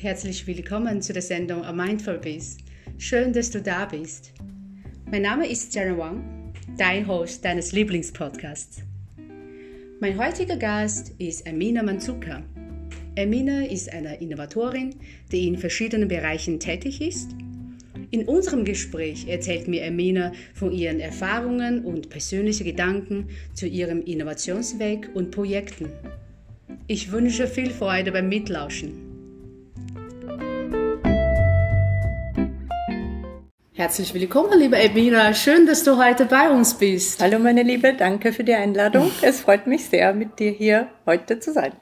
herzlich willkommen zu der Sendung A Mindful Biz. Schön, dass du da bist. Mein Name ist Jenna Wang, dein Host deines Lieblingspodcasts. Mein heutiger Gast ist Amina Manzuka. Amina ist eine Innovatorin, die in verschiedenen Bereichen tätig ist. In unserem Gespräch erzählt mir Amina von ihren Erfahrungen und persönlichen Gedanken zu ihrem Innovationsweg und Projekten. Ich wünsche viel Freude beim Mitlauschen. Herzlich willkommen, liebe Ebina. Schön, dass du heute bei uns bist. Hallo, meine Liebe. Danke für die Einladung. Es freut mich sehr, mit dir hier heute zu sein.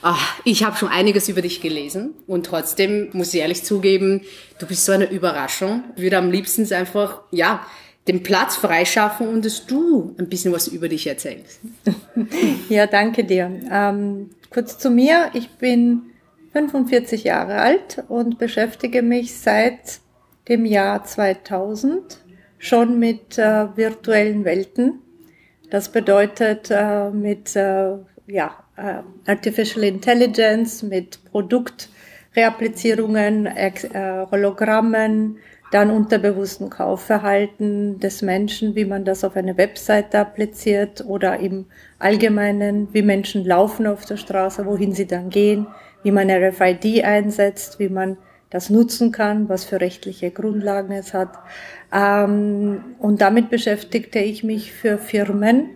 Ach, ich habe schon einiges über dich gelesen und trotzdem muss ich ehrlich zugeben, du bist so eine Überraschung. Ich würde am liebsten einfach, ja, den Platz freischaffen und dass du ein bisschen was über dich erzählst. Ja, danke dir. Ähm, kurz zu mir. Ich bin 45 Jahre alt und beschäftige mich seit dem Jahr 2000 schon mit äh, virtuellen Welten. Das bedeutet äh, mit äh, ja, äh, Artificial Intelligence, mit Produktreapplizierungen, äh, Hologrammen, dann unterbewussten Kaufverhalten des Menschen, wie man das auf eine Webseite appliziert oder im Allgemeinen, wie Menschen laufen auf der Straße, wohin sie dann gehen, wie man RFID einsetzt, wie man das nutzen kann, was für rechtliche Grundlagen es hat. Ähm, und damit beschäftigte ich mich für Firmen,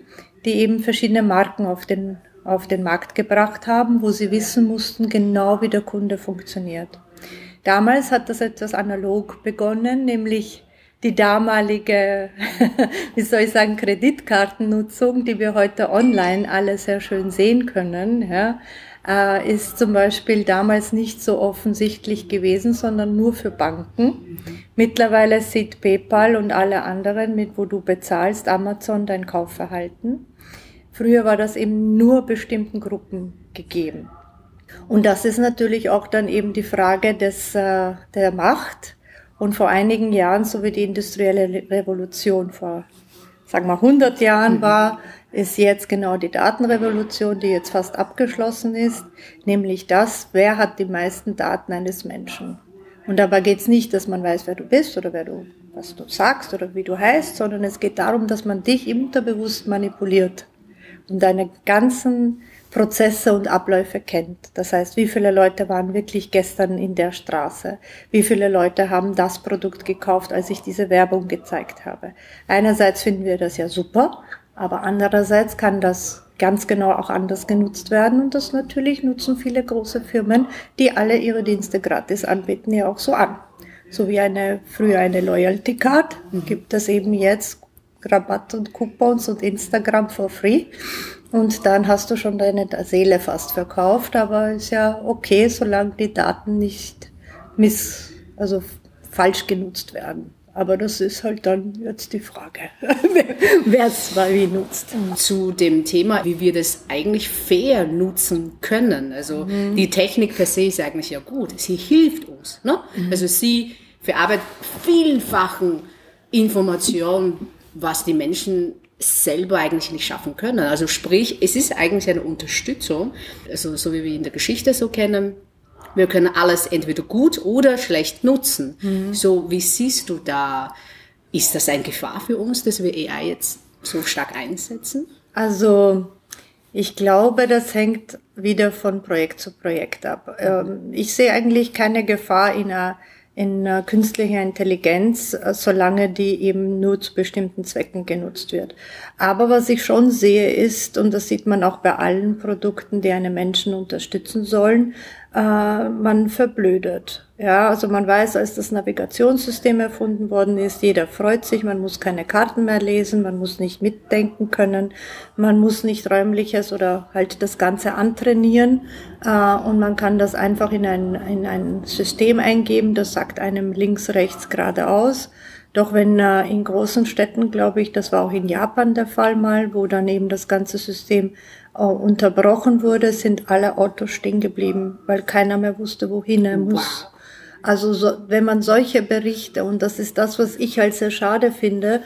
die eben verschiedene Marken auf den, auf den Markt gebracht haben, wo sie wissen mussten, genau wie der Kunde funktioniert. Damals hat das etwas analog begonnen, nämlich die damalige, wie soll ich sagen, Kreditkartennutzung, die wir heute online alle sehr schön sehen können, ja, äh, ist zum Beispiel damals nicht so offensichtlich gewesen, sondern nur für Banken. Mittlerweile sieht PayPal und alle anderen, mit wo du bezahlst, Amazon dein Kaufverhalten. Früher war das eben nur bestimmten Gruppen gegeben. Und das ist natürlich auch dann eben die Frage des, äh, der Macht. Und vor einigen Jahren, so wie die industrielle Revolution vor, sagen wir, 100 Jahren mhm. war, ist jetzt genau die Datenrevolution, die jetzt fast abgeschlossen ist, nämlich das, wer hat die meisten Daten eines Menschen. Und dabei geht es nicht, dass man weiß, wer du bist oder wer du, was du sagst oder wie du heißt, sondern es geht darum, dass man dich unterbewusst manipuliert und deine ganzen Prozesse und Abläufe kennt. Das heißt, wie viele Leute waren wirklich gestern in der Straße? Wie viele Leute haben das Produkt gekauft, als ich diese Werbung gezeigt habe? Einerseits finden wir das ja super, aber andererseits kann das ganz genau auch anders genutzt werden und das natürlich nutzen viele große Firmen, die alle ihre Dienste gratis anbieten, ja auch so an. So wie eine, früher eine Loyalty Card, mhm. gibt es eben jetzt Rabatt und Coupons und Instagram for free. Und dann hast du schon deine Seele fast verkauft, aber ist ja okay, solange die Daten nicht miss, also falsch genutzt werden. Aber das ist halt dann jetzt die Frage, wer es mal wie nutzt. Zu dem Thema, wie wir das eigentlich fair nutzen können. Also mhm. die Technik per se ist eigentlich ja gut. Sie hilft uns. Ne? Mhm. Also sie verarbeitet vielfachen Informationen, was die Menschen selber eigentlich nicht schaffen können. Also sprich, es ist eigentlich eine Unterstützung, also so wie wir in der Geschichte so kennen. Wir können alles entweder gut oder schlecht nutzen. Mhm. So, wie siehst du da? Ist das eine Gefahr für uns, dass wir AI jetzt so stark einsetzen? Also, ich glaube, das hängt wieder von Projekt zu Projekt ab. Mhm. Ich sehe eigentlich keine Gefahr in einer in künstlicher Intelligenz, äh, solange die eben nur zu bestimmten Zwecken genutzt wird. Aber was ich schon sehe ist, und das sieht man auch bei allen Produkten, die einen Menschen unterstützen sollen, äh, man verblödet. Ja, also man weiß, als das Navigationssystem erfunden worden ist, jeder freut sich, man muss keine Karten mehr lesen, man muss nicht mitdenken können, man muss nicht räumliches oder halt das Ganze antrainieren äh, und man kann das einfach in ein, in ein System eingeben, das sagt einem links, rechts, geradeaus. Doch wenn äh, in großen Städten, glaube ich, das war auch in Japan der Fall mal, wo dann eben das ganze System äh, unterbrochen wurde, sind alle Autos stehen geblieben, weil keiner mehr wusste, wohin er muss. Also so, wenn man solche Berichte, und das ist das, was ich halt sehr schade finde,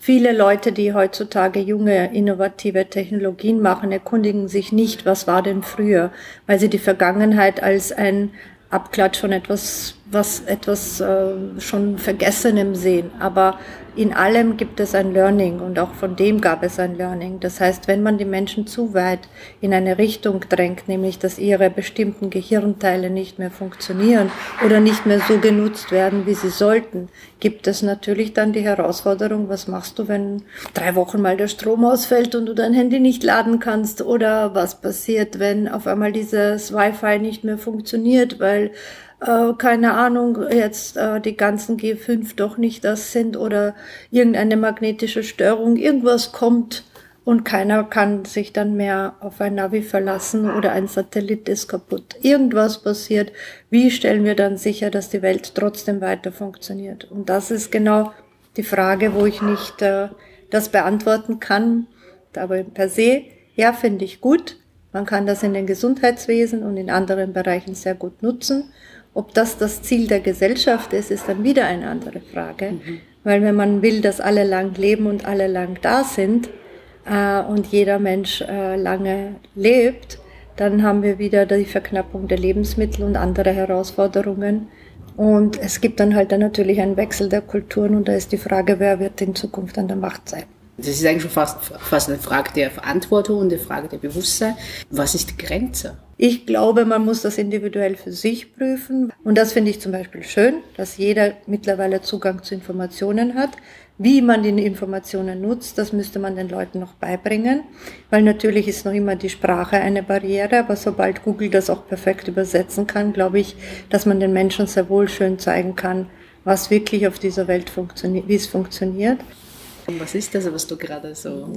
Viele Leute, die heutzutage junge, innovative Technologien machen, erkundigen sich nicht, was war denn früher, weil sie die Vergangenheit als ein Abklatsch von etwas, was etwas äh, schon Vergessenem sehen. Aber in allem gibt es ein Learning und auch von dem gab es ein Learning. Das heißt, wenn man die Menschen zu weit in eine Richtung drängt, nämlich dass ihre bestimmten Gehirnteile nicht mehr funktionieren oder nicht mehr so genutzt werden, wie sie sollten, gibt es natürlich dann die Herausforderung, was machst du, wenn drei Wochen mal der Strom ausfällt und du dein Handy nicht laden kannst oder was passiert, wenn auf einmal dieses Wi-Fi nicht mehr funktioniert, weil äh, keine Ahnung, jetzt äh, die ganzen G5 doch nicht das sind oder irgendeine magnetische Störung, irgendwas kommt und keiner kann sich dann mehr auf ein Navi verlassen oder ein Satellit ist kaputt. Irgendwas passiert. Wie stellen wir dann sicher, dass die Welt trotzdem weiter funktioniert? Und das ist genau die Frage, wo ich nicht äh, das beantworten kann. Aber per se, ja, finde ich gut. Man kann das in den Gesundheitswesen und in anderen Bereichen sehr gut nutzen. Ob das das Ziel der Gesellschaft ist, ist dann wieder eine andere Frage. Mhm. Weil wenn man will, dass alle lang leben und alle lang da sind äh, und jeder Mensch äh, lange lebt, dann haben wir wieder die Verknappung der Lebensmittel und andere Herausforderungen. Und es gibt dann halt dann natürlich einen Wechsel der Kulturen und da ist die Frage, wer wird in Zukunft an der Macht sein. Das ist eigentlich schon fast, fast eine Frage der Verantwortung und eine Frage der Bewusstsein. Was ist die Grenze? Ich glaube, man muss das individuell für sich prüfen. Und das finde ich zum Beispiel schön, dass jeder mittlerweile Zugang zu Informationen hat. Wie man die Informationen nutzt, das müsste man den Leuten noch beibringen, weil natürlich ist noch immer die Sprache eine Barriere, aber sobald Google das auch perfekt übersetzen kann, glaube ich, dass man den Menschen sehr wohl schön zeigen kann, was wirklich auf dieser Welt funktioniert, wie es funktioniert. Was ist das, was du gerade so?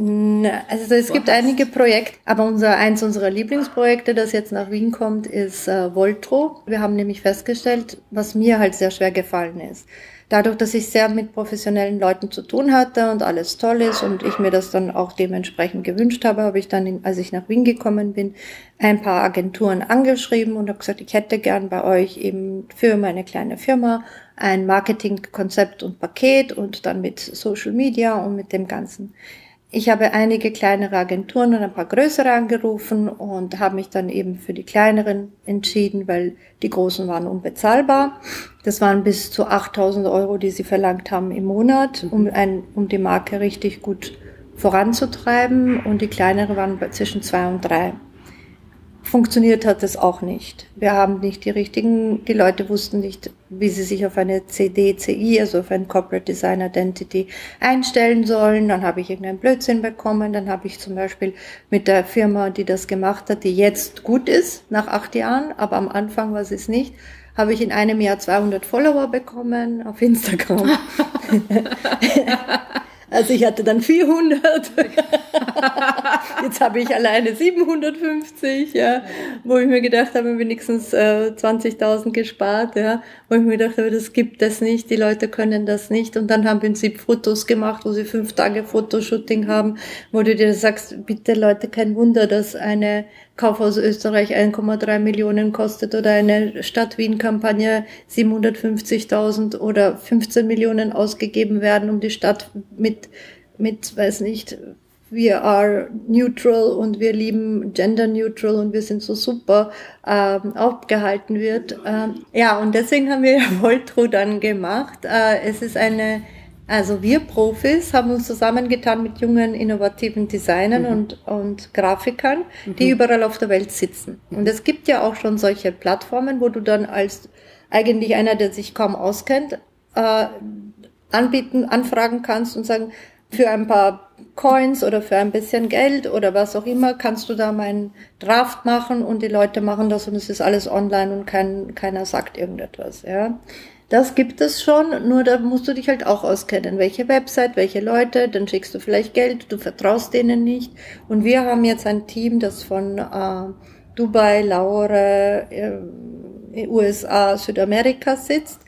Also es gibt einige Projekte, aber unser eins unserer Lieblingsprojekte, das jetzt nach Wien kommt, ist äh, Voltro. Wir haben nämlich festgestellt, was mir halt sehr schwer gefallen ist. Dadurch, dass ich sehr mit professionellen Leuten zu tun hatte und alles toll ist und ich mir das dann auch dementsprechend gewünscht habe, habe ich dann, als ich nach Wien gekommen bin, ein paar Agenturen angeschrieben und habe gesagt, ich hätte gern bei euch eben für meine kleine Firma ein Marketingkonzept und Paket und dann mit Social Media und mit dem Ganzen. Ich habe einige kleinere Agenturen und ein paar größere angerufen und habe mich dann eben für die kleineren entschieden, weil die großen waren unbezahlbar. Das waren bis zu 8000 Euro, die sie verlangt haben im Monat, um, ein, um die Marke richtig gut voranzutreiben. Und die kleinere waren zwischen zwei und drei funktioniert hat es auch nicht. Wir haben nicht die richtigen, die Leute wussten nicht, wie sie sich auf eine CDCI, also auf ein Corporate Design Identity einstellen sollen. Dann habe ich irgendeinen Blödsinn bekommen. Dann habe ich zum Beispiel mit der Firma, die das gemacht hat, die jetzt gut ist, nach acht Jahren, aber am Anfang war sie es nicht, habe ich in einem Jahr 200 Follower bekommen auf Instagram. Also ich hatte dann 400. Jetzt habe ich alleine 750, ja, wo ich mir gedacht habe, wenigstens äh, 20.000 gespart, ja, wo ich mir gedacht habe, das gibt es nicht, die Leute können das nicht. Und dann haben wir sie Fotos gemacht, wo sie fünf Tage Fotoshooting haben, wo du dir sagst, bitte Leute, kein Wunder, dass eine Kaufhaus Österreich 1,3 Millionen kostet oder eine Stadt Wien-Kampagne 750.000 oder 15 Millionen ausgegeben werden, um die Stadt mit, mit, weiß nicht, wir are neutral und wir lieben gender neutral und wir sind so super ähm, aufgehalten wird. Ähm, ja, und deswegen haben wir Voltro dann gemacht. Äh, es ist eine also wir Profis haben uns zusammengetan mit jungen, innovativen Designern mhm. und, und Grafikern, die mhm. überall auf der Welt sitzen. Und es gibt ja auch schon solche Plattformen, wo du dann als eigentlich einer, der sich kaum auskennt, äh, anbieten, anfragen kannst und sagen, für ein paar Coins oder für ein bisschen Geld oder was auch immer, kannst du da meinen Draft machen und die Leute machen das und es ist alles online und kein, keiner sagt irgendetwas, ja. Das gibt es schon, nur da musst du dich halt auch auskennen. Welche Website, welche Leute, dann schickst du vielleicht Geld, du vertraust denen nicht. Und wir haben jetzt ein Team, das von äh, Dubai, Laure, äh, USA, Südamerika sitzt.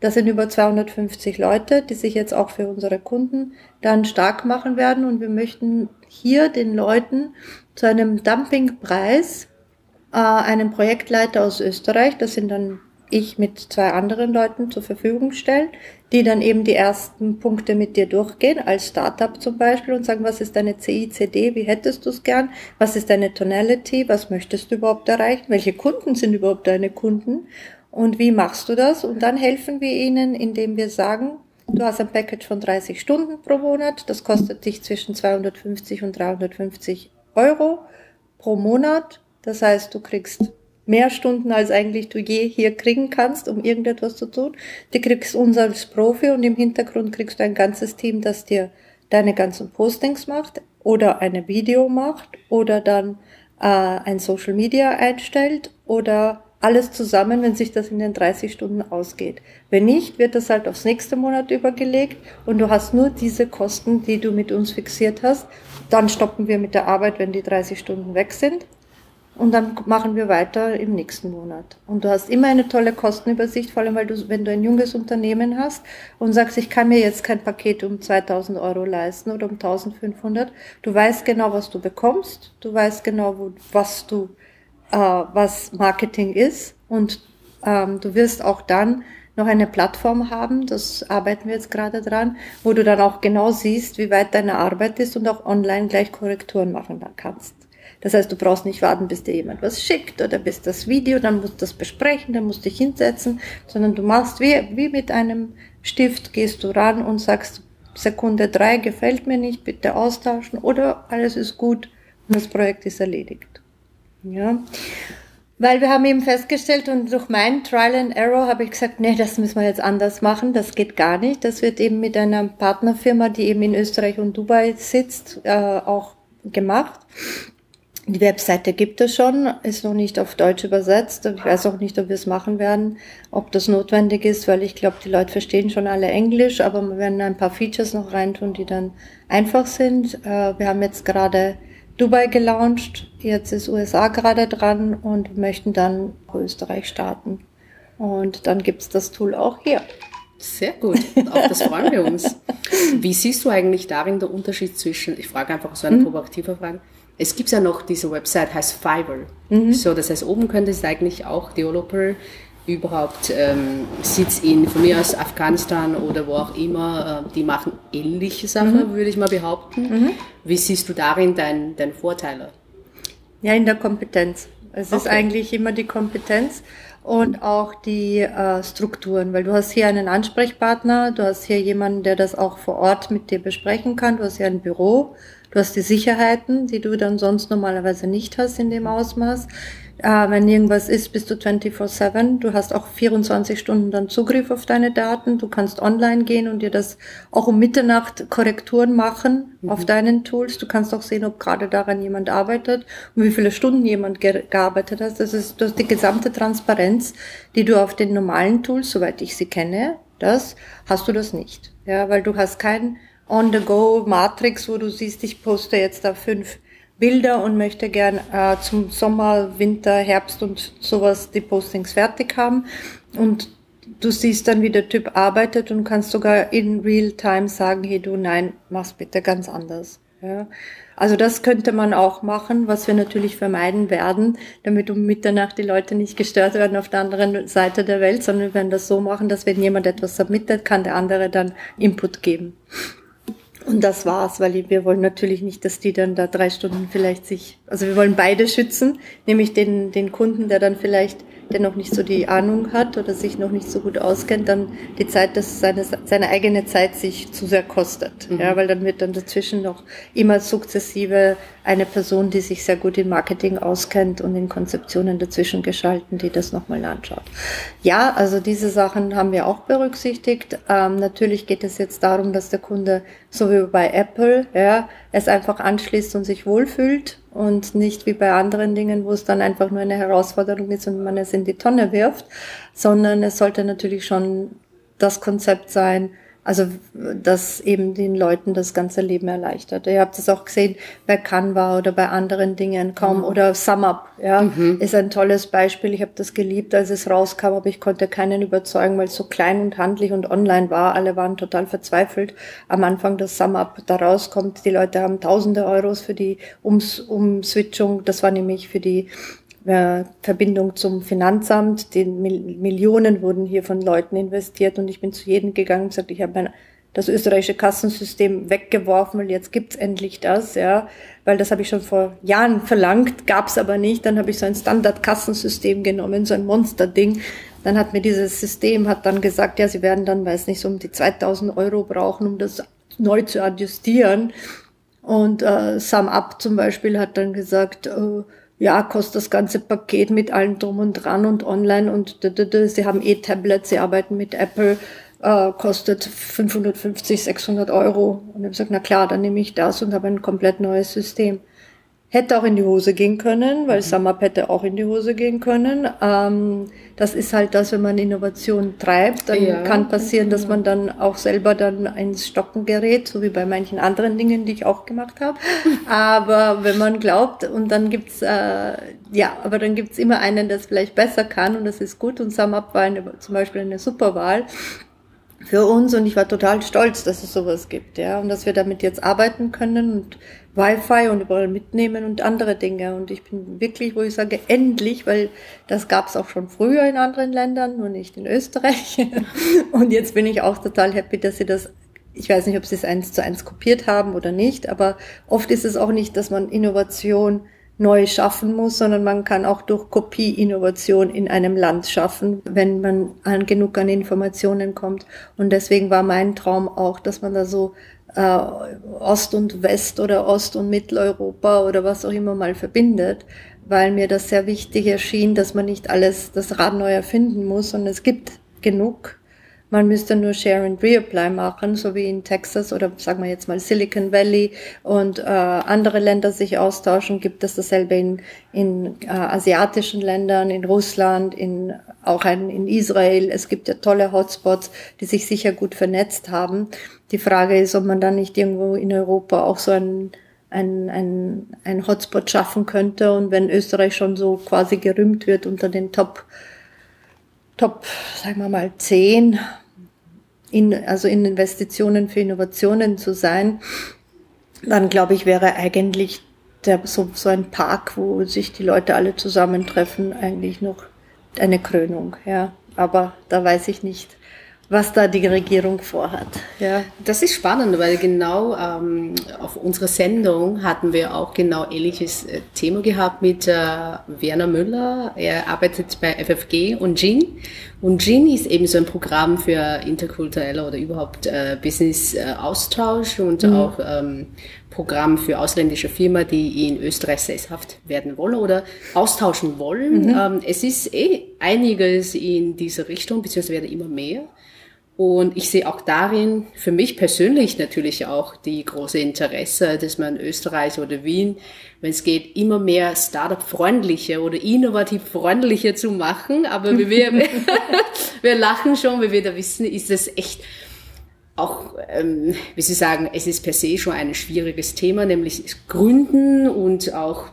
Das sind über 250 Leute, die sich jetzt auch für unsere Kunden dann stark machen werden. Und wir möchten hier den Leuten zu einem Dumpingpreis äh, einen Projektleiter aus Österreich, das sind dann ich mit zwei anderen Leuten zur Verfügung stellen, die dann eben die ersten Punkte mit dir durchgehen, als Startup zum Beispiel, und sagen, was ist deine CICD, wie hättest du es gern, was ist deine Tonality, was möchtest du überhaupt erreichen, welche Kunden sind überhaupt deine Kunden und wie machst du das? Und dann helfen wir ihnen, indem wir sagen, du hast ein Package von 30 Stunden pro Monat, das kostet dich zwischen 250 und 350 Euro pro Monat. Das heißt, du kriegst mehr Stunden, als eigentlich du je hier kriegen kannst, um irgendetwas zu tun. Du kriegst uns als Profi und im Hintergrund kriegst du ein ganzes Team, das dir deine ganzen Postings macht oder eine Video macht oder dann äh, ein Social Media einstellt oder alles zusammen, wenn sich das in den 30 Stunden ausgeht. Wenn nicht, wird das halt aufs nächste Monat übergelegt und du hast nur diese Kosten, die du mit uns fixiert hast. Dann stoppen wir mit der Arbeit, wenn die 30 Stunden weg sind. Und dann machen wir weiter im nächsten Monat. Und du hast immer eine tolle Kostenübersicht, vor allem weil du, wenn du ein junges Unternehmen hast und sagst, ich kann mir jetzt kein Paket um 2000 Euro leisten oder um 1500. Du weißt genau, was du bekommst. Du weißt genau, wo, was du äh, was Marketing ist. Und ähm, du wirst auch dann noch eine Plattform haben, das arbeiten wir jetzt gerade dran, wo du dann auch genau siehst, wie weit deine Arbeit ist und auch online gleich Korrekturen machen kannst. Das heißt, du brauchst nicht warten, bis dir jemand was schickt oder bis das Video, dann musst du das besprechen, dann musst du dich hinsetzen, sondern du machst wie, wie mit einem Stift, gehst du ran und sagst, Sekunde drei gefällt mir nicht, bitte austauschen oder alles ist gut und das Projekt ist erledigt. Ja. Weil wir haben eben festgestellt und durch mein Trial and Error habe ich gesagt, nee, das müssen wir jetzt anders machen, das geht gar nicht. Das wird eben mit einer Partnerfirma, die eben in Österreich und Dubai sitzt, äh, auch gemacht. Die Webseite gibt es schon, ist noch nicht auf Deutsch übersetzt. Ich weiß auch nicht, ob wir es machen werden, ob das notwendig ist, weil ich glaube, die Leute verstehen schon alle Englisch, aber wir werden ein paar Features noch reintun, die dann einfach sind. Äh, wir haben jetzt gerade Dubai gelauncht, jetzt ist USA gerade dran und möchten dann Österreich starten. Und dann gibt's das Tool auch hier. Sehr gut, auf das freuen wir uns. Wie siehst du eigentlich darin den Unterschied zwischen, ich frage einfach so eine mhm. provokative Frage, es gibt ja noch diese Website, heißt Fiverr. Mhm. So, das heißt, oben könnte es eigentlich auch Developer überhaupt ähm, Sitz in, von mir aus Afghanistan oder wo auch immer, äh, die machen ähnliche Sachen, mhm. würde ich mal behaupten. Mhm. Wie siehst du darin deine dein Vorteile? Ja, in der Kompetenz. Es okay. ist eigentlich immer die Kompetenz und auch die äh, Strukturen, weil du hast hier einen Ansprechpartner, du hast hier jemanden, der das auch vor Ort mit dir besprechen kann, du hast hier ein Büro, du hast die Sicherheiten, die du dann sonst normalerweise nicht hast in dem Ausmaß. Äh, wenn irgendwas ist, bist du 24-7. Du hast auch 24 Stunden dann Zugriff auf deine Daten. Du kannst online gehen und dir das auch um Mitternacht Korrekturen machen mhm. auf deinen Tools. Du kannst auch sehen, ob gerade daran jemand arbeitet und wie viele Stunden jemand ge gearbeitet hat. Das ist, das ist die gesamte Transparenz, die du auf den normalen Tools, soweit ich sie kenne, das hast du das nicht. Ja, weil du hast kein On-the-Go Matrix, wo du siehst, ich poste jetzt da fünf Bilder und möchte gern äh, zum Sommer, Winter, Herbst und sowas die Postings fertig haben. Und du siehst dann, wie der Typ arbeitet und kannst sogar in real time sagen, hey du, nein, mach's bitte ganz anders. Ja. Also das könnte man auch machen, was wir natürlich vermeiden werden, damit um Mitternacht die Leute nicht gestört werden auf der anderen Seite der Welt, sondern wir werden das so machen, dass wenn jemand etwas submittet, kann der andere dann Input geben. Und das war's, weil wir wollen natürlich nicht, dass die dann da drei Stunden vielleicht sich, also wir wollen beide schützen, nämlich den, den Kunden, der dann vielleicht der noch nicht so die Ahnung hat oder sich noch nicht so gut auskennt, dann die Zeit, dass seine, seine eigene Zeit sich zu sehr kostet. Mhm. Ja, weil dann wird dann dazwischen noch immer sukzessive eine Person, die sich sehr gut im Marketing auskennt und in Konzeptionen dazwischen geschalten, die das nochmal anschaut. Ja, also diese Sachen haben wir auch berücksichtigt. Ähm, natürlich geht es jetzt darum, dass der Kunde, so wie bei Apple, ja, es einfach anschließt und sich wohlfühlt und nicht wie bei anderen Dingen, wo es dann einfach nur eine Herausforderung ist und man es in die Tonne wirft, sondern es sollte natürlich schon das Konzept sein, also das eben den Leuten das ganze Leben erleichtert. Ihr habt es auch gesehen bei Canva oder bei anderen Dingen kaum mhm. oder SumUp, ja, mhm. ist ein tolles Beispiel. Ich habe das geliebt, als es rauskam, aber ich konnte keinen überzeugen, weil es so klein und handlich und online war. Alle waren total verzweifelt am Anfang, dass SumUp da rauskommt. Die Leute haben tausende Euros für die Ums Umswitchung. Das war nämlich für die äh, Verbindung zum Finanzamt. Die Millionen wurden hier von Leuten investiert und ich bin zu jedem gegangen und gesagt, ich habe das österreichische Kassensystem weggeworfen, weil jetzt gibt's endlich das, ja, weil das habe ich schon vor Jahren verlangt, gab's aber nicht. Dann habe ich so ein Standard-Kassensystem genommen, so ein Monster-Ding. Dann hat mir dieses System hat dann gesagt, ja, sie werden dann, weiß nicht, so um die 2000 Euro brauchen, um das neu zu adjustieren. Und äh, SumUp zum Beispiel hat dann gesagt, äh, ja, kostet das ganze Paket mit allem drum und dran und online und sie haben eh Tablets, sie arbeiten mit Apple, äh, kostet 550, 600 Euro. Und ich habe gesagt, na klar, dann nehme ich das und habe ein komplett neues System. Hätte auch in die Hose gehen können, weil mhm. SumUp hätte auch in die Hose gehen können. Ähm, das ist halt das, wenn man Innovation treibt, dann ja. kann passieren, dass man dann auch selber dann ins Stocken gerät, so wie bei manchen anderen Dingen, die ich auch gemacht habe. aber wenn man glaubt und dann gibt's äh, ja, aber dann gibt's immer einen, der es vielleicht besser kann und das ist gut und SumUp war eine, zum Beispiel eine super Wahl für uns und ich war total stolz, dass es sowas gibt, ja, und dass wir damit jetzt arbeiten können und Wi-Fi und überall mitnehmen und andere Dinge. Und ich bin wirklich, wo ich sage, endlich, weil das gab es auch schon früher in anderen Ländern, nur nicht in Österreich. und jetzt bin ich auch total happy, dass sie das ich weiß nicht, ob sie es eins zu eins kopiert haben oder nicht, aber oft ist es auch nicht, dass man Innovation neu schaffen muss, sondern man kann auch durch Kopie Innovation in einem Land schaffen, wenn man an genug an Informationen kommt. Und deswegen war mein Traum auch, dass man da so äh, Ost und West oder Ost und Mitteleuropa oder was auch immer mal verbindet, weil mir das sehr wichtig erschien, dass man nicht alles das Rad neu erfinden muss, sondern es gibt genug man müsste nur Share and Reapply machen, so wie in Texas oder sagen wir jetzt mal Silicon Valley und äh, andere Länder sich austauschen. Gibt es dasselbe in, in äh, asiatischen Ländern, in Russland, in auch ein, in Israel. Es gibt ja tolle Hotspots, die sich sicher gut vernetzt haben. Die Frage ist, ob man dann nicht irgendwo in Europa auch so ein ein, ein, ein Hotspot schaffen könnte. Und wenn Österreich schon so quasi gerühmt wird unter den Top, Top, sagen wir mal, zehn in, also in Investitionen für Innovationen zu sein, dann glaube ich, wäre eigentlich der, so, so ein Park, wo sich die Leute alle zusammentreffen, eigentlich noch eine Krönung, ja. Aber da weiß ich nicht, was da die Regierung vorhat. Ja. Das ist spannend, weil genau ähm, auf unserer Sendung hatten wir auch genau ähnliches äh, Thema gehabt mit äh, Werner Müller. Er arbeitet bei FFG und GIN. Und GIN ist eben so ein Programm für interkulturelle oder überhaupt äh, Business-Austausch äh, und mhm. auch ähm, Programm für ausländische Firmen, die in Österreich sesshaft werden wollen oder austauschen wollen. Mhm. Ähm, es ist eh einiges in diese Richtung, beziehungsweise werden immer mehr. Und ich sehe auch darin für mich persönlich natürlich auch die große Interesse, dass man Österreich oder Wien, wenn es geht, immer mehr Startup-freundlicher oder innovativ freundlicher zu machen. Aber wir, wir, lachen schon, weil wir da wissen, ist es echt auch, ähm, wie Sie sagen, es ist per se schon ein schwieriges Thema, nämlich Gründen und auch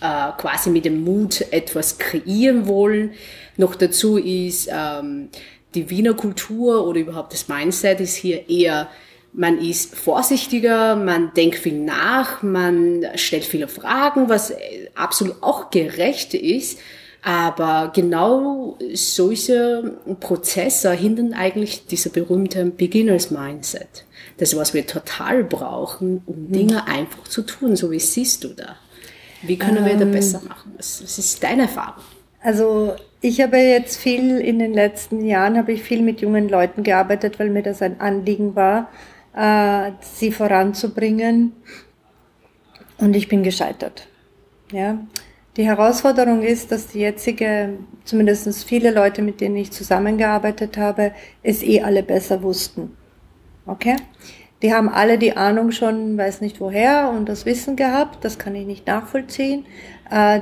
äh, quasi mit dem Mut etwas kreieren wollen. Noch dazu ist ähm, die Wiener Kultur oder überhaupt das Mindset ist hier eher, man ist vorsichtiger, man denkt viel nach, man stellt viele Fragen, was absolut auch gerecht ist. Aber genau solche Prozesse hindern eigentlich dieser berühmte Beginners Mindset. Das, was wir total brauchen, um mhm. Dinge einfach zu tun. So wie siehst du da? Wie können ähm, wir da ähm. besser machen? Was, was ist deine Erfahrung? Also ich habe jetzt viel in den letzten Jahren habe ich viel mit jungen Leuten gearbeitet, weil mir das ein Anliegen war, äh, sie voranzubringen. Und ich bin gescheitert. Ja. Die Herausforderung ist, dass die jetzige, zumindest viele Leute, mit denen ich zusammengearbeitet habe, es eh alle besser wussten. Okay? Die haben alle die Ahnung schon, weiß nicht woher und das Wissen gehabt, das kann ich nicht nachvollziehen. Äh,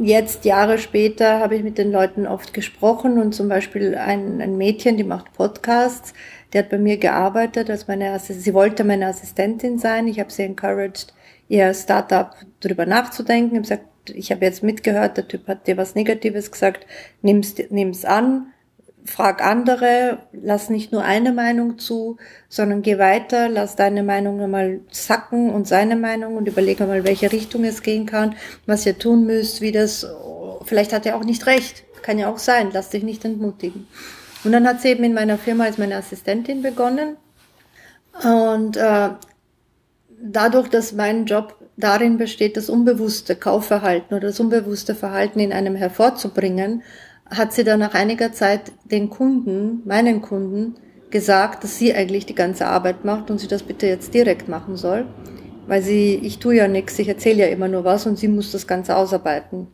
jetzt Jahre später habe ich mit den Leuten oft gesprochen und zum Beispiel ein, ein Mädchen, die macht Podcasts, die hat bei mir gearbeitet als meine sie wollte meine Assistentin sein. Ich habe sie encouraged, ihr Startup darüber nachzudenken. Ich habe gesagt, ich habe jetzt mitgehört, der Typ hat dir was Negatives gesagt, nimm's, nimm's an, frag andere, lass nicht nur eine Meinung zu, sondern geh weiter, lass deine Meinung einmal sacken und seine Meinung und überlege mal, welche Richtung es gehen kann, was ihr tun müsst, wie das vielleicht hat er auch nicht recht. Kann ja auch sein. Lass dich nicht entmutigen. Und dann hat sie eben in meiner Firma als meine Assistentin begonnen. Und äh, dadurch, dass mein Job darin besteht, das unbewusste Kaufverhalten oder das unbewusste Verhalten in einem hervorzubringen, hat sie dann nach einiger Zeit den Kunden, meinen Kunden, gesagt, dass sie eigentlich die ganze Arbeit macht und sie das bitte jetzt direkt machen soll. Weil sie, ich tue ja nichts, ich erzähle ja immer nur was und sie muss das Ganze ausarbeiten.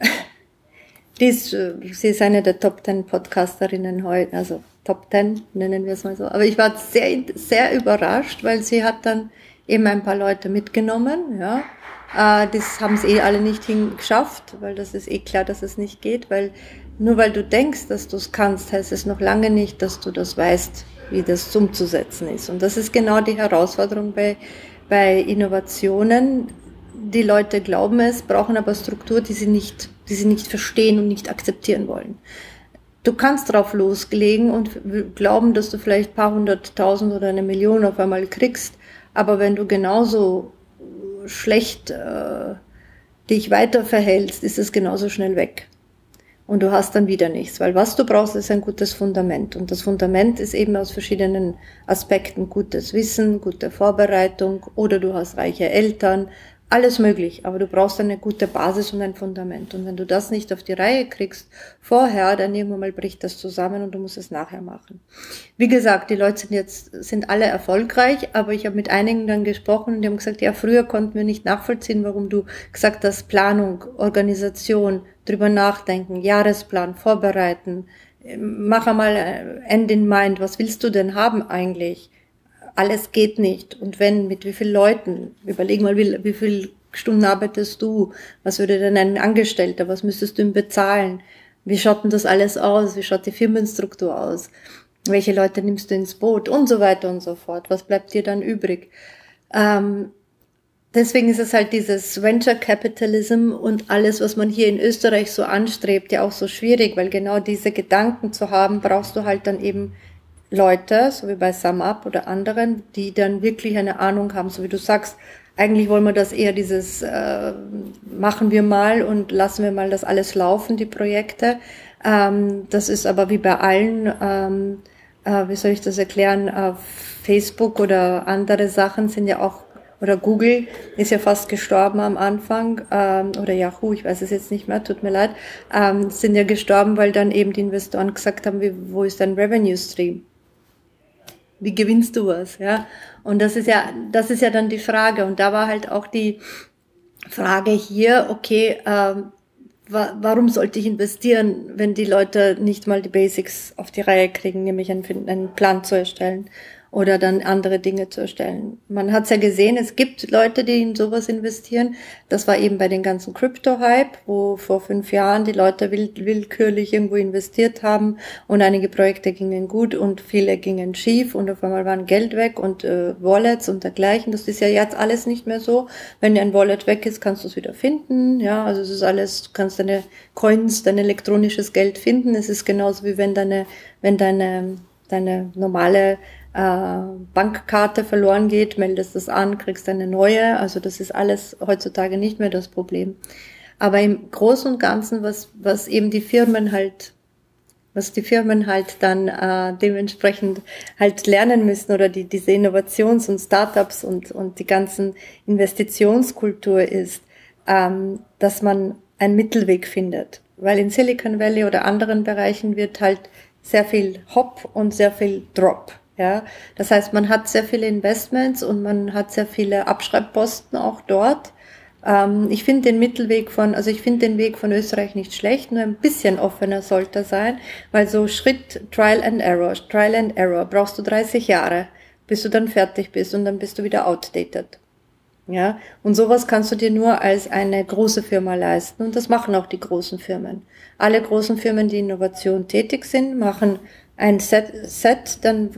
die ist, äh, sie ist eine der Top Ten Podcasterinnen heute, also Top Ten nennen wir es mal so. Aber ich war sehr, sehr überrascht, weil sie hat dann eben ein paar Leute mitgenommen, ja. Äh, das haben sie eh alle nicht hingeschafft, weil das ist eh klar, dass es nicht geht, weil nur weil du denkst, dass du es kannst, heißt es noch lange nicht, dass du das weißt, wie das umzusetzen ist. Und das ist genau die Herausforderung bei, bei Innovationen. Die Leute glauben es, brauchen aber Struktur, die sie nicht, die sie nicht verstehen und nicht akzeptieren wollen. Du kannst drauf loslegen und glauben, dass du vielleicht ein paar hunderttausend oder eine Million auf einmal kriegst, aber wenn du genauso schlecht äh, dich weiter verhältst, ist es genauso schnell weg und du hast dann wieder nichts. Weil was du brauchst, ist ein gutes Fundament. Und das Fundament ist eben aus verschiedenen Aspekten gutes Wissen, gute Vorbereitung oder du hast reiche Eltern, alles möglich, aber du brauchst eine gute Basis und ein Fundament. Und wenn du das nicht auf die Reihe kriegst vorher, dann irgendwann mal bricht das zusammen und du musst es nachher machen. Wie gesagt, die Leute sind jetzt, sind alle erfolgreich, aber ich habe mit einigen dann gesprochen und die haben gesagt, ja, früher konnten wir nicht nachvollziehen, warum du gesagt hast, Planung, Organisation, drüber nachdenken, Jahresplan, vorbereiten, mach einmal äh, End in Mind, was willst du denn haben eigentlich? Alles geht nicht. Und wenn, mit wie vielen Leuten? Überleg mal, wie, wie viel Stunden arbeitest du? Was würde denn ein Angestellter? Was müsstest du ihm bezahlen? Wie schaut denn das alles aus? Wie schaut die Firmenstruktur aus? Welche Leute nimmst du ins Boot? Und so weiter und so fort. Was bleibt dir dann übrig? Ähm, deswegen ist es halt dieses Venture Capitalism und alles, was man hier in Österreich so anstrebt, ja auch so schwierig, weil genau diese Gedanken zu haben, brauchst du halt dann eben Leute, so wie bei SumUp oder anderen, die dann wirklich eine Ahnung haben, so wie du sagst, eigentlich wollen wir das eher dieses äh, machen wir mal und lassen wir mal das alles laufen, die Projekte. Ähm, das ist aber wie bei allen, ähm, äh, wie soll ich das erklären, äh, Facebook oder andere Sachen sind ja auch, oder Google ist ja fast gestorben am Anfang, ähm, oder Yahoo, ich weiß es jetzt nicht mehr, tut mir leid, ähm, sind ja gestorben, weil dann eben die Investoren gesagt haben, wie, wo ist dein Revenue Stream? Wie gewinnst du was, ja? Und das ist ja, das ist ja dann die Frage. Und da war halt auch die Frage hier, okay, ähm, wa warum sollte ich investieren, wenn die Leute nicht mal die Basics auf die Reihe kriegen, nämlich einen, einen Plan zu erstellen? Oder dann andere Dinge zu erstellen. Man hat es ja gesehen, es gibt Leute, die in sowas investieren. Das war eben bei den ganzen Crypto-Hype, wo vor fünf Jahren die Leute will willkürlich irgendwo investiert haben und einige Projekte gingen gut und viele gingen schief und auf einmal waren Geld weg und äh, Wallets und dergleichen. Das ist ja jetzt alles nicht mehr so. Wenn ein Wallet weg ist, kannst du es wieder finden. Ja, also es ist alles, du kannst deine Coins, dein elektronisches Geld finden. Es ist genauso wie wenn deine, wenn deine, deine normale äh, Bankkarte verloren geht, meldest das an, kriegst eine neue. Also das ist alles heutzutage nicht mehr das Problem. Aber im Großen und Ganzen, was, was eben die Firmen halt, was die Firmen halt dann äh, dementsprechend halt lernen müssen oder die, diese Innovations- und Startups und, und die ganzen Investitionskultur ist, ähm, dass man einen Mittelweg findet. Weil in Silicon Valley oder anderen Bereichen wird halt sehr viel Hop und sehr viel Drop ja, das heißt, man hat sehr viele Investments und man hat sehr viele Abschreibposten auch dort. Ähm, ich finde den Mittelweg von, also ich finde den Weg von Österreich nicht schlecht, nur ein bisschen offener sollte er sein, weil so Schritt Trial and Error, Trial and Error brauchst du 30 Jahre, bis du dann fertig bist und dann bist du wieder outdated. Ja, und sowas kannst du dir nur als eine große Firma leisten und das machen auch die großen Firmen. Alle großen Firmen, die Innovation tätig sind, machen ein Set, Set dann,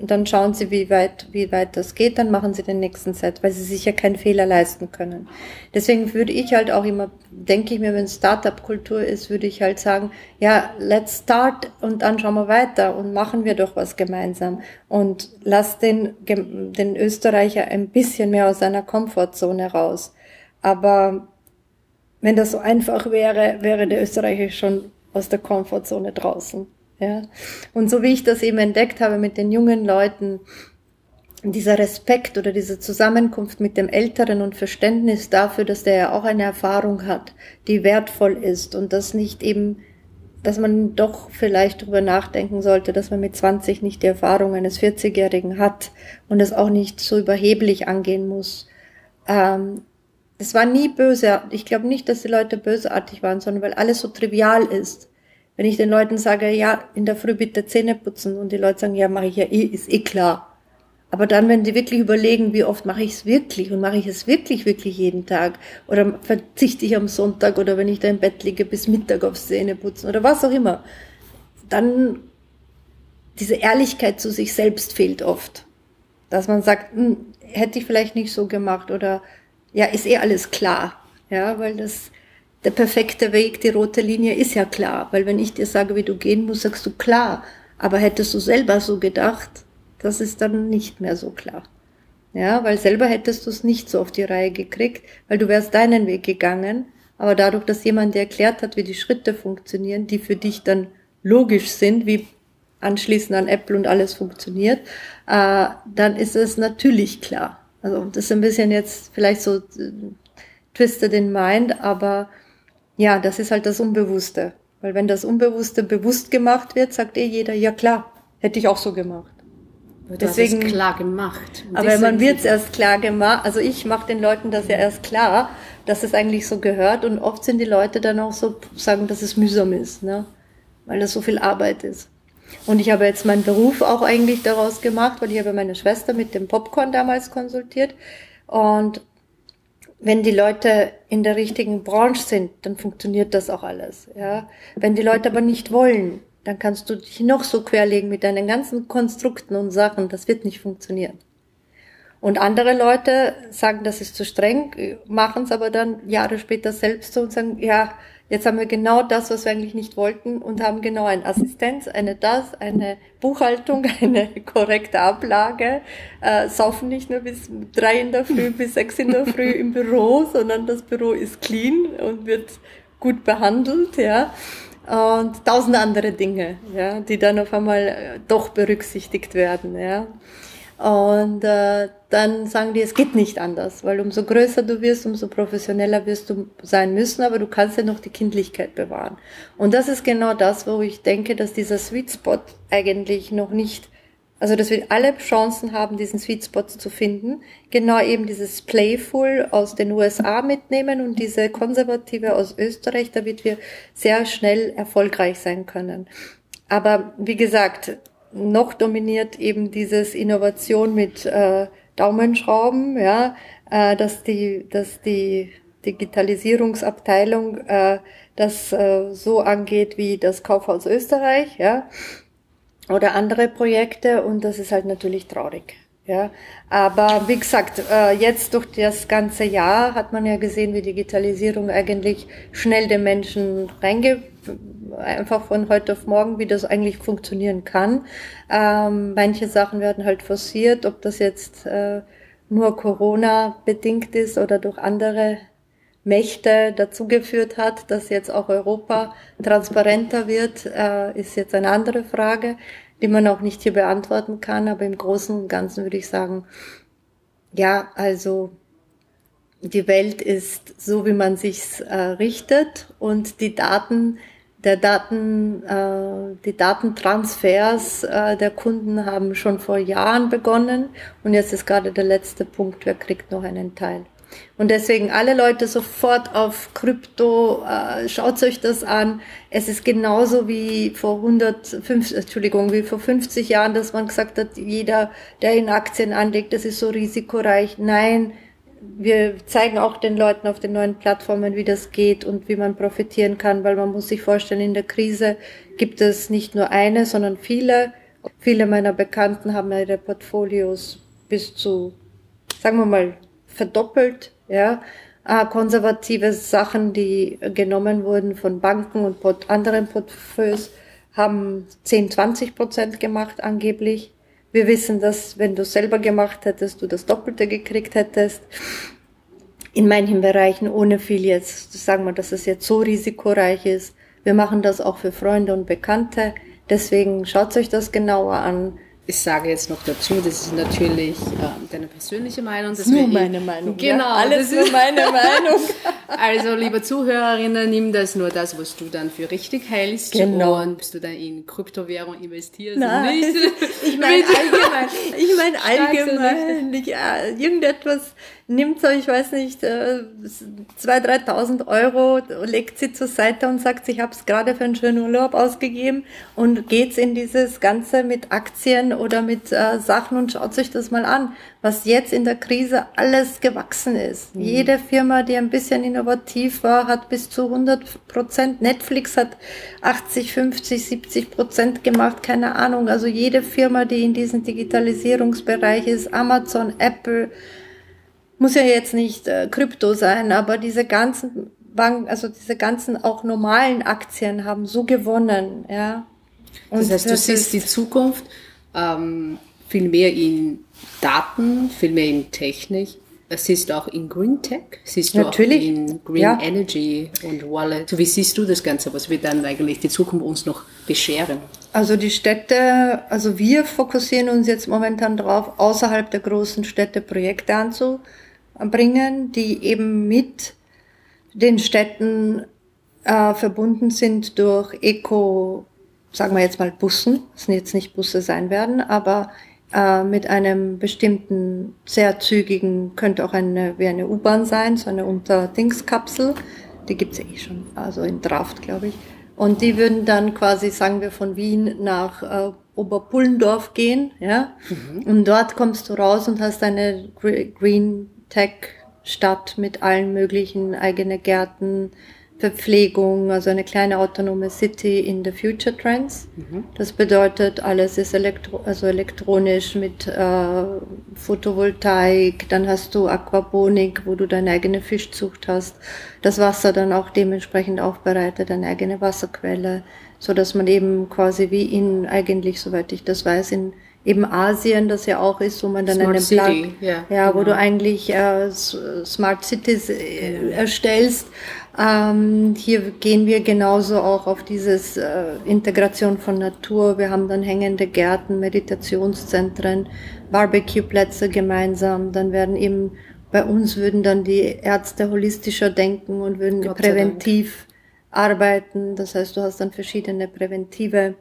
dann schauen sie, wie weit, wie weit das geht, dann machen sie den nächsten Set, weil sie sich ja keinen Fehler leisten können. Deswegen würde ich halt auch immer, denke ich mir, wenn Startup-Kultur ist, würde ich halt sagen, ja, let's start und dann schauen wir weiter und machen wir doch was gemeinsam und lass den, den Österreicher ein bisschen mehr aus seiner Komfortzone raus. Aber wenn das so einfach wäre, wäre der Österreicher schon aus der Komfortzone draußen. Ja. Und so wie ich das eben entdeckt habe mit den jungen Leuten, dieser Respekt oder diese Zusammenkunft mit dem Älteren und Verständnis dafür, dass der ja auch eine Erfahrung hat, die wertvoll ist und das nicht eben, dass man doch vielleicht darüber nachdenken sollte, dass man mit 20 nicht die Erfahrung eines 40-Jährigen hat und es auch nicht so überheblich angehen muss. Ähm, es war nie böse. Ich glaube nicht, dass die Leute bösartig waren, sondern weil alles so trivial ist. Wenn ich den Leuten sage, ja, in der Früh bitte Zähne putzen und die Leute sagen, ja, mache ich ja eh, ist eh klar aber dann, wenn die wirklich überlegen, wie oft mache ich es wirklich und mache ich es wirklich, wirklich jeden Tag oder verzichte ich am Sonntag oder wenn ich da im Bett liege bis Mittag aufs Zähneputzen oder was auch immer, dann diese Ehrlichkeit zu sich selbst fehlt oft. Dass man sagt, hm, hätte ich vielleicht nicht so gemacht oder ja, ist eh alles klar. Ja, weil das, der perfekte Weg, die rote Linie ist ja klar. Weil wenn ich dir sage, wie du gehen musst, sagst du klar. Aber hättest du selber so gedacht, das ist dann nicht mehr so klar. Ja, weil selber hättest du es nicht so auf die Reihe gekriegt, weil du wärst deinen Weg gegangen, aber dadurch, dass jemand dir erklärt hat, wie die Schritte funktionieren, die für dich dann logisch sind, wie anschließend an Apple und alles funktioniert, äh, dann ist es natürlich klar. Also das ist ein bisschen jetzt vielleicht so äh, twisted in mind, aber ja, das ist halt das Unbewusste. Weil wenn das Unbewusste bewusst gemacht wird, sagt eh jeder, ja klar, hätte ich auch so gemacht. Du Deswegen hast es klar gemacht. Und aber man wird es erst klar gemacht. Also ich mache den Leuten das ja erst klar, dass es eigentlich so gehört. Und oft sind die Leute dann auch so sagen, dass es mühsam ist, ne? weil das so viel Arbeit ist. Und ich habe jetzt meinen Beruf auch eigentlich daraus gemacht, weil ich habe meine Schwester mit dem Popcorn damals konsultiert. Und wenn die Leute in der richtigen Branche sind, dann funktioniert das auch alles. Ja? Wenn die Leute aber nicht wollen, dann kannst du dich noch so querlegen mit deinen ganzen Konstrukten und Sachen. Das wird nicht funktionieren. Und andere Leute sagen, das ist zu streng, machen es aber dann Jahre später selbst so und sagen, ja, jetzt haben wir genau das, was wir eigentlich nicht wollten und haben genau eine Assistenz, eine das, eine Buchhaltung, eine korrekte Ablage, äh, saufen nicht nur bis drei in der Früh, bis sechs in der Früh im Büro, sondern das Büro ist clean und wird gut behandelt, ja und tausend andere Dinge, ja, die dann auf einmal äh, doch berücksichtigt werden, ja. Und äh, dann sagen die, es geht nicht anders, weil umso größer du wirst, umso professioneller wirst du sein müssen, aber du kannst ja noch die Kindlichkeit bewahren. Und das ist genau das, wo ich denke, dass dieser Sweet Spot eigentlich noch nicht also, dass wir alle Chancen haben, diesen Sweet Spot zu finden. Genau eben dieses Playful aus den USA mitnehmen und diese Konservative aus Österreich, damit wir sehr schnell erfolgreich sein können. Aber wie gesagt, noch dominiert eben dieses Innovation mit äh, Daumenschrauben, ja, äh, dass die, dass die Digitalisierungsabteilung äh, das äh, so angeht wie das Kaufhaus Österreich, ja oder andere Projekte und das ist halt natürlich traurig. Ja, aber wie gesagt, äh, jetzt durch das ganze Jahr hat man ja gesehen, wie Digitalisierung eigentlich schnell den Menschen reinge einfach von heute auf morgen, wie das eigentlich funktionieren kann. Ähm, manche Sachen werden halt forciert, ob das jetzt äh, nur Corona bedingt ist oder durch andere Mächte dazugeführt hat, dass jetzt auch Europa transparenter wird, äh, ist jetzt eine andere Frage, die man auch nicht hier beantworten kann. Aber im Großen und Ganzen würde ich sagen, ja, also die Welt ist so, wie man sich äh, richtet und die Daten, der Daten, äh, die Datentransfers äh, der Kunden haben schon vor Jahren begonnen und jetzt ist gerade der letzte Punkt, wer kriegt noch einen Teil. Und deswegen alle Leute sofort auf Krypto, äh, schaut euch das an. Es ist genauso wie vor 150, Entschuldigung, wie vor 50 Jahren, dass man gesagt hat, jeder, der in Aktien anlegt, das ist so risikoreich. Nein, wir zeigen auch den Leuten auf den neuen Plattformen, wie das geht und wie man profitieren kann, weil man muss sich vorstellen, in der Krise gibt es nicht nur eine, sondern viele. Viele meiner Bekannten haben ihre Portfolios bis zu, sagen wir mal, verdoppelt, ja. Äh, konservative Sachen, die genommen wurden von Banken und anderen Portfolios, haben 10, 20 Prozent gemacht angeblich. Wir wissen, dass wenn du selber gemacht hättest, du das Doppelte gekriegt hättest. in manchen Bereichen, ohne viel jetzt, sagen wir, dass es jetzt so risikoreich ist. Wir machen das auch für Freunde und Bekannte. Deswegen schaut euch das genauer an ich sage jetzt noch dazu, das ist natürlich äh, deine persönliche Meinung. Das ist nur meine Meinung. Genau, ja, alles nur meine Meinung. also, liebe Zuhörerinnen, nimm das nur das, was du dann für richtig hältst. Genau. Und bist du dann in Kryptowährung investierst. Nein, nicht, ich meine allgemein. Ich meine allgemein. Ja, irgendetwas nimmt euch, ich weiß nicht, äh, 2.000, 3.000 Euro, legt sie zur Seite und sagt, ich habe es gerade für einen schönen Urlaub ausgegeben und geht's in dieses Ganze mit Aktien oder mit äh, Sachen und schaut sich das mal an, was jetzt in der Krise alles gewachsen ist. Mhm. Jede Firma, die ein bisschen innovativ war, hat bis zu 100 Prozent. Netflix hat 80, 50, 70 Prozent gemacht, keine Ahnung. Also jede Firma, die in diesem Digitalisierungsbereich ist, Amazon, Apple, muss ja jetzt nicht äh, Krypto sein, aber diese ganzen Banken, also diese ganzen auch normalen Aktien haben so gewonnen, ja. Und das heißt, du siehst die Zukunft ähm, viel mehr in Daten, viel mehr in Technik. Siehst du auch in Green Tech? Siehst du Natürlich. auch in Green ja. Energy und Wallet? So, wie siehst du das Ganze? Was wird dann eigentlich die Zukunft uns noch bescheren? Also die Städte, also wir fokussieren uns jetzt momentan darauf, außerhalb der großen Städte Projekte anzu bringen, die eben mit den Städten äh, verbunden sind durch Eco, sagen wir jetzt mal Bussen, es jetzt nicht Busse sein werden, aber äh, mit einem bestimmten sehr zügigen, könnte auch eine wie eine U-Bahn sein, so eine Unterdingskapsel, die gibt's eh schon, also in Draft, glaube ich. Und die würden dann quasi, sagen wir, von Wien nach äh, Oberpullendorf gehen, ja. Mhm. Und dort kommst du raus und hast eine Green Tech-Stadt mit allen möglichen eigene Gärten, Verpflegung, also eine kleine autonome City in the Future Trends. Mhm. Das bedeutet, alles ist elektro also elektronisch mit äh, Photovoltaik, dann hast du Aquaponik, wo du deine eigene Fischzucht hast, das Wasser dann auch dementsprechend aufbereitet, deine eigene Wasserquelle, so dass man eben quasi wie in eigentlich, soweit ich das weiß, in eben Asien, das ja auch ist, wo man dann Smart einen City, ja, ja genau. wo du eigentlich äh, Smart Cities äh, erstellst. Ähm, hier gehen wir genauso auch auf dieses äh, Integration von Natur. Wir haben dann hängende Gärten, Meditationszentren, Barbecue-Plätze gemeinsam. Dann werden eben bei uns würden dann die Ärzte holistischer denken und würden präventiv arbeiten. Das heißt, du hast dann verschiedene präventive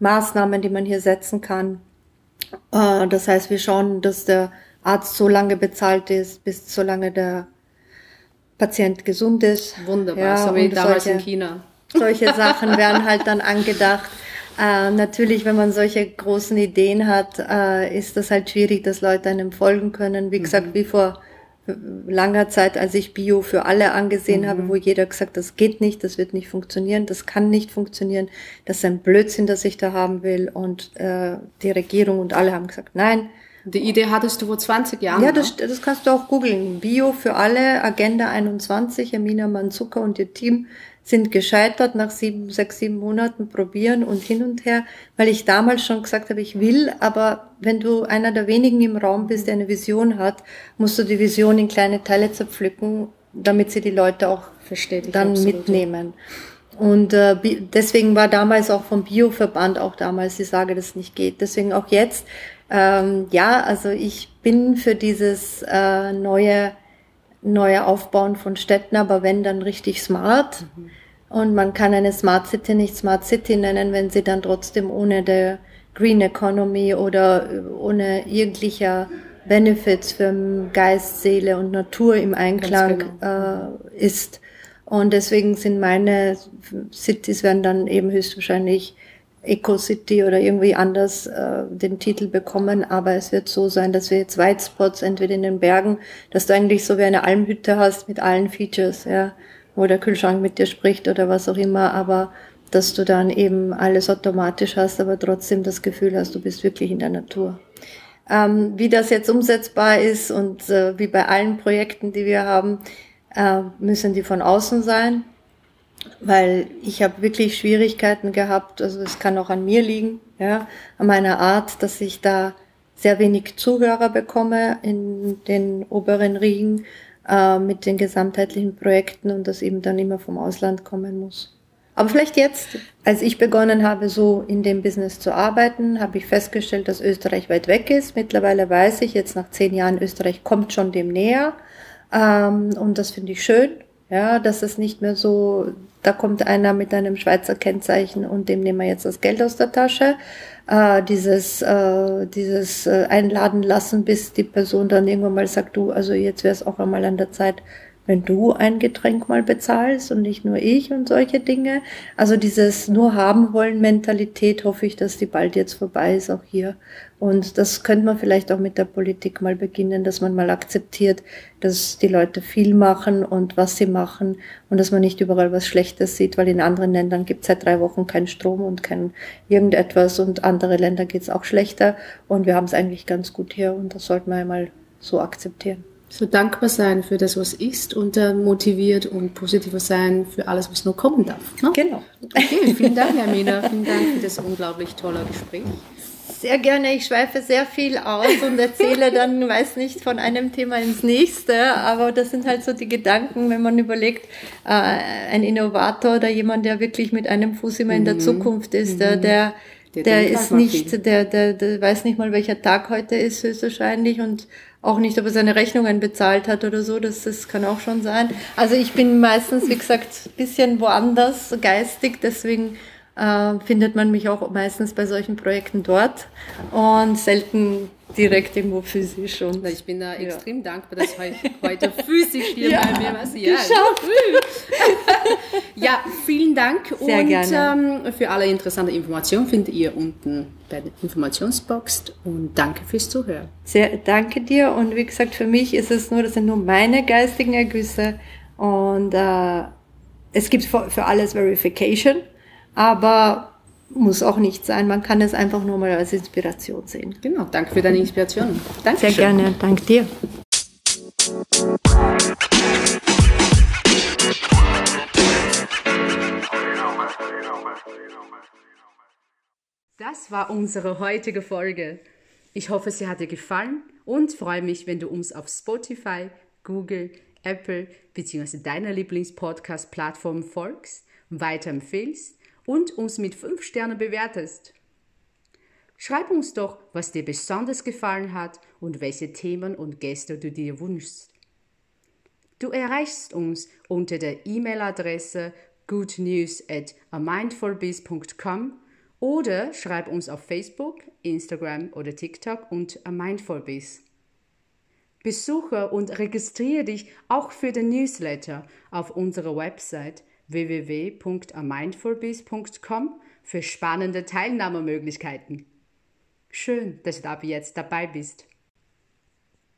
Maßnahmen, die man hier setzen kann. Äh, das heißt, wir schauen, dass der Arzt so lange bezahlt ist, bis so lange der Patient gesund ist. Wunderbar, ja, so wie damals solche, in China. Solche Sachen werden halt dann angedacht. Äh, natürlich, wenn man solche großen Ideen hat, äh, ist das halt schwierig, dass Leute einem folgen können. Wie gesagt, mhm. wie vor langer Zeit, als ich Bio für alle angesehen mhm. habe, wo jeder gesagt, das geht nicht, das wird nicht funktionieren, das kann nicht funktionieren, das ist ein Blödsinn, das ich da haben will. Und äh, die Regierung und alle haben gesagt, nein. Die Idee hattest du vor 20 Jahren. Ja, das, das kannst du auch googeln. Bio für alle, Agenda 21, Amina Manzuka und ihr Team sind gescheitert nach sieben, sechs, sieben Monaten probieren und hin und her, weil ich damals schon gesagt habe, ich will, aber wenn du einer der wenigen im Raum bist, der eine Vision hat, musst du die Vision in kleine Teile zerpflücken, damit sie die Leute auch Versteht dann absolut. mitnehmen. Und äh, deswegen war damals auch vom Bioverband auch damals die Sage, dass es nicht geht. Deswegen auch jetzt, ähm, ja, also ich bin für dieses äh, neue neue Aufbauen von Städten, aber wenn dann richtig smart. Mhm. Und man kann eine Smart City nicht Smart City nennen, wenn sie dann trotzdem ohne der Green Economy oder ohne jeglicher Benefits für Geist, Seele und Natur im Einklang genau. äh, ist. Und deswegen sind meine Cities werden dann eben höchstwahrscheinlich Eco-City oder irgendwie anders äh, den Titel bekommen, aber es wird so sein, dass wir jetzt White Spots entweder in den Bergen, dass du eigentlich so wie eine Almhütte hast mit allen Features, ja, wo der Kühlschrank mit dir spricht oder was auch immer, aber dass du dann eben alles automatisch hast, aber trotzdem das Gefühl hast, du bist wirklich in der Natur. Ähm, wie das jetzt umsetzbar ist und äh, wie bei allen Projekten, die wir haben, äh, müssen die von außen sein weil ich habe wirklich Schwierigkeiten gehabt, also es kann auch an mir liegen, ja, an meiner Art, dass ich da sehr wenig Zuhörer bekomme in den oberen Riegen, äh, mit den gesamtheitlichen Projekten und das eben dann immer vom Ausland kommen muss. Aber vielleicht jetzt, als ich begonnen habe, so in dem Business zu arbeiten, habe ich festgestellt, dass Österreich weit weg ist. Mittlerweile weiß ich jetzt nach zehn Jahren, Österreich kommt schon dem näher. Ähm, und das finde ich schön. Ja, dass es nicht mehr so, da kommt einer mit einem Schweizer Kennzeichen und dem nehmen wir jetzt das Geld aus der Tasche. Äh, dieses äh, dieses äh, einladen lassen, bis die Person dann irgendwann mal sagt, du, also jetzt wäre es auch einmal an der Zeit, wenn du ein Getränk mal bezahlst und nicht nur ich und solche Dinge. Also dieses nur haben wollen Mentalität hoffe ich, dass die bald jetzt vorbei ist, auch hier. Und das könnte man vielleicht auch mit der Politik mal beginnen, dass man mal akzeptiert, dass die Leute viel machen und was sie machen und dass man nicht überall was Schlechtes sieht, weil in anderen Ländern gibt es seit drei Wochen keinen Strom und kein irgendetwas und andere Länder geht es auch schlechter und wir haben es eigentlich ganz gut hier und das sollten wir einmal so akzeptieren. So dankbar sein für das, was ist und äh, motiviert und positiver sein für alles, was noch kommen darf. Ne? Genau. Okay, vielen Dank, Hermina. Vielen Dank für das unglaublich tolle Gespräch. Sehr gerne. Ich schweife sehr viel aus und erzähle dann, weiß nicht, von einem Thema ins nächste. Aber das sind halt so die Gedanken, wenn man überlegt, äh, ein Innovator oder jemand, der wirklich mit einem Fuß immer in der mhm. Zukunft ist, mhm. der, der, der ist nicht, der, der, der weiß nicht mal, welcher Tag heute ist, höchstwahrscheinlich und auch nicht, ob er seine Rechnungen bezahlt hat oder so, das, das kann auch schon sein. Also ich bin meistens, wie gesagt, bisschen woanders geistig, deswegen äh, findet man mich auch meistens bei solchen Projekten dort und selten direkt irgendwo physisch. Und, ich bin da ja. extrem dankbar, dass heute physisch hier ja, bei mir was ja, ja, vielen Dank Sehr und gerne. Ähm, für alle interessanten Informationen findet ihr unten bei der Informationsbox und danke fürs Zuhören. Sehr danke dir und wie gesagt, für mich ist es nur, das sind nur meine geistigen Ergüsse und äh, es gibt für, für alles Verification aber muss auch nicht sein. Man kann es einfach nur mal als Inspiration sehen. Genau, danke für deine Inspiration. Danke Sehr gerne, danke dir. Das war unsere heutige Folge. Ich hoffe, sie hat dir gefallen und freue mich, wenn du uns auf Spotify, Google, Apple bzw. deiner Lieblingspodcast-Plattform folgst, weiterempfehlst und uns mit 5 Sternen bewertest. Schreib uns doch, was dir besonders gefallen hat und welche Themen und Gäste du dir wünschst. Du erreichst uns unter der E-Mail-Adresse goodnews at amindfulbiz.com oder schreib uns auf Facebook, Instagram oder TikTok und amindfulbiz. Besuche und registriere dich auch für den Newsletter auf unserer Website www.amindfulbiz.com für spannende Teilnahmemöglichkeiten. Schön, dass du ab jetzt dabei bist.